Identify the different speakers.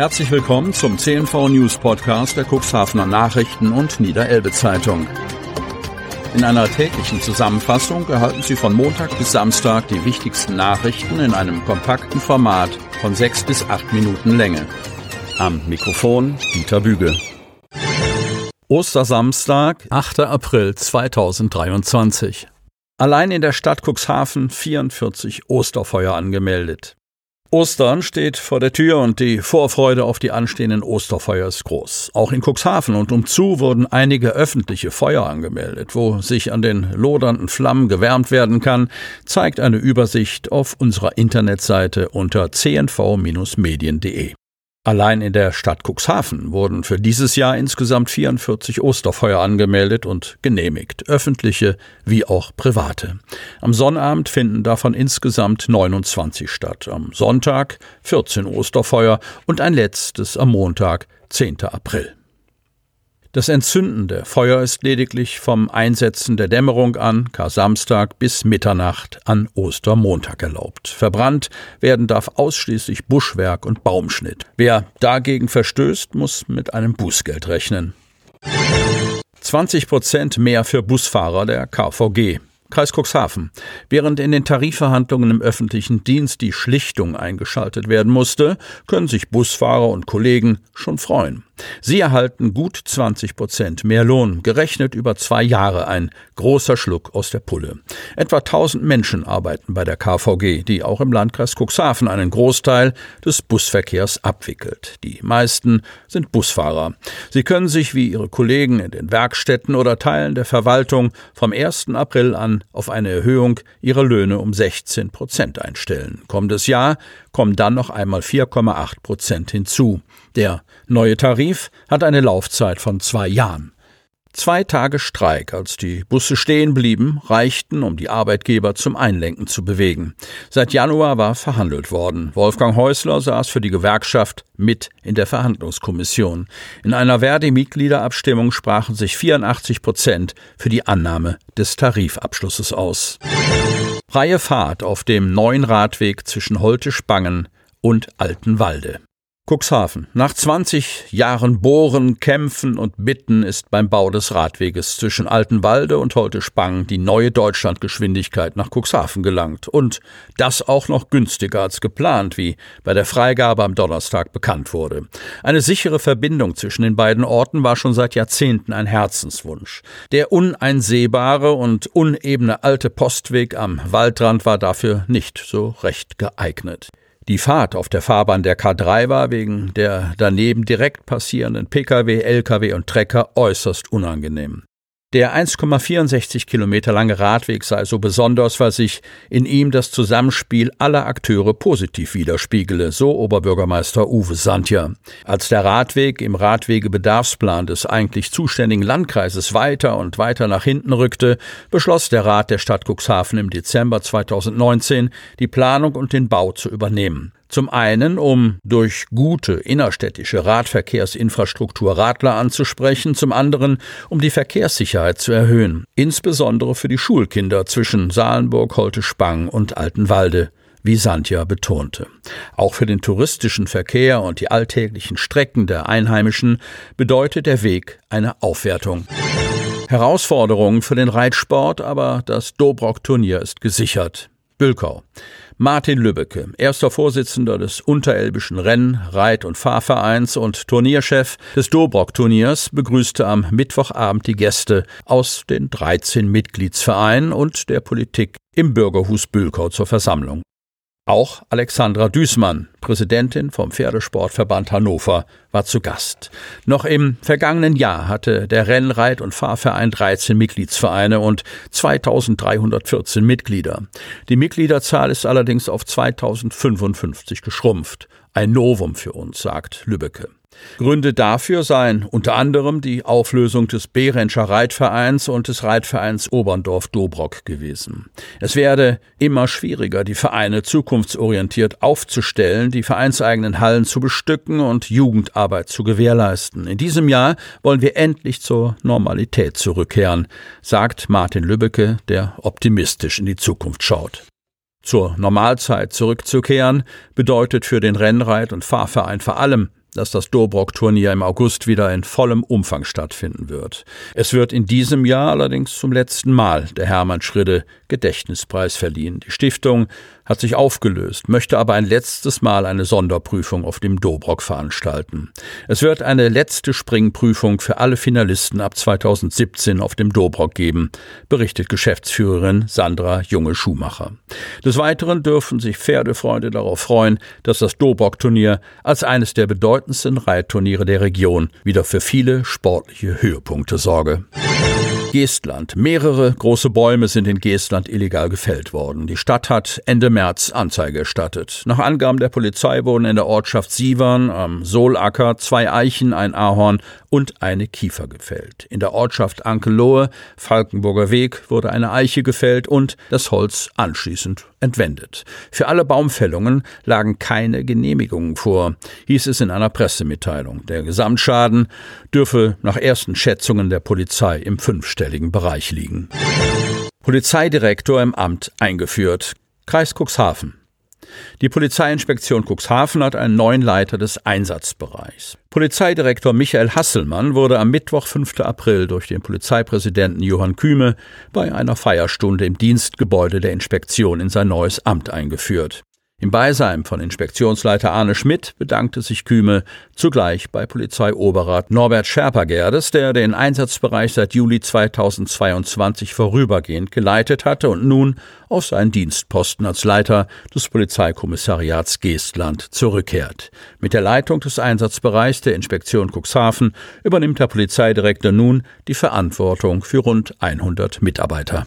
Speaker 1: Herzlich willkommen zum CNV News Podcast der Cuxhavener Nachrichten und Niederelbe Zeitung. In einer täglichen Zusammenfassung erhalten Sie von Montag bis Samstag die wichtigsten Nachrichten in einem kompakten Format von sechs bis acht Minuten Länge. Am Mikrofon Dieter Büge. Ostersamstag, 8. April 2023. Allein in der Stadt Cuxhaven 44 Osterfeuer angemeldet. Ostern steht vor der Tür und die Vorfreude auf die anstehenden Osterfeuer ist groß. Auch in Cuxhaven und umzu wurden einige öffentliche Feuer angemeldet. Wo sich an den lodernden Flammen gewärmt werden kann, zeigt eine Übersicht auf unserer Internetseite unter cnv-medien.de. Allein in der Stadt Cuxhaven wurden für dieses Jahr insgesamt 44 Osterfeuer angemeldet und genehmigt, öffentliche wie auch private. Am Sonnabend finden davon insgesamt 29 statt, am Sonntag 14 Osterfeuer und ein letztes am Montag, 10. April. Das Entzünden der Feuer ist lediglich vom Einsetzen der Dämmerung an, Kar-Samstag bis Mitternacht an Ostermontag erlaubt. Verbrannt werden darf ausschließlich Buschwerk und Baumschnitt. Wer dagegen verstößt, muss mit einem Bußgeld rechnen. 20 Prozent mehr für Busfahrer der KVG. Kreis Cuxhaven. Während in den Tarifverhandlungen im öffentlichen Dienst die Schlichtung eingeschaltet werden musste, können sich Busfahrer und Kollegen schon freuen. Sie erhalten gut 20 Prozent mehr Lohn, gerechnet über zwei Jahre ein großer Schluck aus der Pulle. Etwa 1000 Menschen arbeiten bei der KVG, die auch im Landkreis Cuxhaven einen Großteil des Busverkehrs abwickelt. Die meisten sind Busfahrer. Sie können sich wie ihre Kollegen in den Werkstätten oder Teilen der Verwaltung vom 1. April an auf eine Erhöhung ihrer Löhne um 16 Prozent einstellen. Kommendes Jahr kommen dann noch einmal 4,8 Prozent hinzu. Der neue Tarif hat eine Laufzeit von zwei Jahren. Zwei Tage Streik, als die Busse stehen blieben, reichten, um die Arbeitgeber zum Einlenken zu bewegen. Seit Januar war verhandelt worden. Wolfgang Häusler saß für die Gewerkschaft mit in der Verhandlungskommission. In einer Verdi-Mitgliederabstimmung sprachen sich 84 Prozent für die Annahme des Tarifabschlusses aus. Freie Fahrt auf dem neuen Radweg zwischen Holte-Spangen und Altenwalde. Cuxhaven. Nach 20 Jahren Bohren, Kämpfen und Bitten ist beim Bau des Radweges zwischen Altenwalde und Holte-Spang die neue Deutschlandgeschwindigkeit nach Cuxhaven gelangt. Und das auch noch günstiger als geplant, wie bei der Freigabe am Donnerstag bekannt wurde. Eine sichere Verbindung zwischen den beiden Orten war schon seit Jahrzehnten ein Herzenswunsch. Der uneinsehbare und unebene alte Postweg am Waldrand war dafür nicht so recht geeignet. Die Fahrt auf der Fahrbahn der K3 war wegen der daneben direkt passierenden Pkw, Lkw und Trecker äußerst unangenehm. Der 1,64 Kilometer lange Radweg sei so besonders, weil sich in ihm das Zusammenspiel aller Akteure positiv widerspiegele, so Oberbürgermeister Uwe Sandja. Als der Radweg im Radwegebedarfsplan des eigentlich zuständigen Landkreises weiter und weiter nach hinten rückte, beschloss der Rat der Stadt Cuxhaven im Dezember 2019, die Planung und den Bau zu übernehmen. Zum einen, um durch gute innerstädtische Radverkehrsinfrastruktur Radler anzusprechen, zum anderen, um die Verkehrssicherheit zu erhöhen, insbesondere für die Schulkinder zwischen Salenburg, Holte-Spang und Altenwalde wie Sandja betonte. Auch für den touristischen Verkehr und die alltäglichen Strecken der Einheimischen bedeutet der Weg eine Aufwertung. Herausforderungen für den Reitsport, aber das Dobrock-Turnier ist gesichert. Bülkau. Martin Lübbecke, erster Vorsitzender des Unterelbischen Renn-, Reit- und Fahrvereins und Turnierchef des Dobrock-Turniers, begrüßte am Mittwochabend die Gäste aus den 13 Mitgliedsvereinen und der Politik im Bürgerhus Bülkau zur Versammlung. Auch Alexandra Düßmann, Präsidentin vom Pferdesportverband Hannover, war zu Gast. Noch im vergangenen Jahr hatte der Rennreit- und Fahrverein 13 Mitgliedsvereine und 2314 Mitglieder. Die Mitgliederzahl ist allerdings auf 2055 geschrumpft. Ein Novum für uns, sagt Lübbecke. Gründe dafür seien unter anderem die Auflösung des Behrenscher Reitvereins und des Reitvereins Oberndorf-Dobrock gewesen. Es werde immer schwieriger, die Vereine zukunftsorientiert aufzustellen, die vereinseigenen Hallen zu bestücken und Jugendarbeit zu gewährleisten. In diesem Jahr wollen wir endlich zur Normalität zurückkehren, sagt Martin Lübbecke, der optimistisch in die Zukunft schaut. Zur Normalzeit zurückzukehren bedeutet für den Rennreit- und Fahrverein vor allem dass das Dobrock-Turnier im August wieder in vollem Umfang stattfinden wird. Es wird in diesem Jahr allerdings zum letzten Mal der Hermann Schridde Gedächtnispreis verliehen. Die Stiftung hat sich aufgelöst, möchte aber ein letztes Mal eine Sonderprüfung auf dem Dobrock veranstalten. Es wird eine letzte Springprüfung für alle Finalisten ab 2017 auf dem Dobrock geben, berichtet Geschäftsführerin Sandra Junge-Schumacher. Des Weiteren dürfen sich Pferdefreunde darauf freuen, dass das Dobrock-Turnier als eines der bedeutendsten Reitturniere der Region wieder für viele sportliche Höhepunkte sorge. Geestland. Mehrere große Bäume sind in Geestland illegal gefällt worden. Die Stadt hat Ende März Anzeige erstattet. Nach Angaben der Polizei wurden in der Ortschaft Sievern am Sohlacker zwei Eichen, ein Ahorn und eine Kiefer gefällt. In der Ortschaft Ankelohe, Falkenburger Weg, wurde eine Eiche gefällt und das Holz anschließend entwendet. Für alle Baumfällungen lagen keine Genehmigungen vor, hieß es in einer Pressemitteilung. Der Gesamtschaden dürfe nach ersten Schätzungen der Polizei im fünfstelligen Bereich liegen. Polizeidirektor im Amt eingeführt. Kreis Cuxhaven. Die Polizeiinspektion Cuxhaven hat einen neuen Leiter des Einsatzbereichs. Polizeidirektor Michael Hasselmann wurde am Mittwoch, 5. April, durch den Polizeipräsidenten Johann Kühme bei einer Feierstunde im Dienstgebäude der Inspektion in sein neues Amt eingeführt. Im Beisein von Inspektionsleiter Arne Schmidt bedankte sich Küme zugleich bei Polizeioberrat Norbert Scherpergerdes, der den Einsatzbereich seit Juli 2022 vorübergehend geleitet hatte und nun auf seinen Dienstposten als Leiter des Polizeikommissariats Geestland zurückkehrt. Mit der Leitung des Einsatzbereichs der Inspektion Cuxhaven übernimmt der Polizeidirektor nun die Verantwortung für rund 100 Mitarbeiter.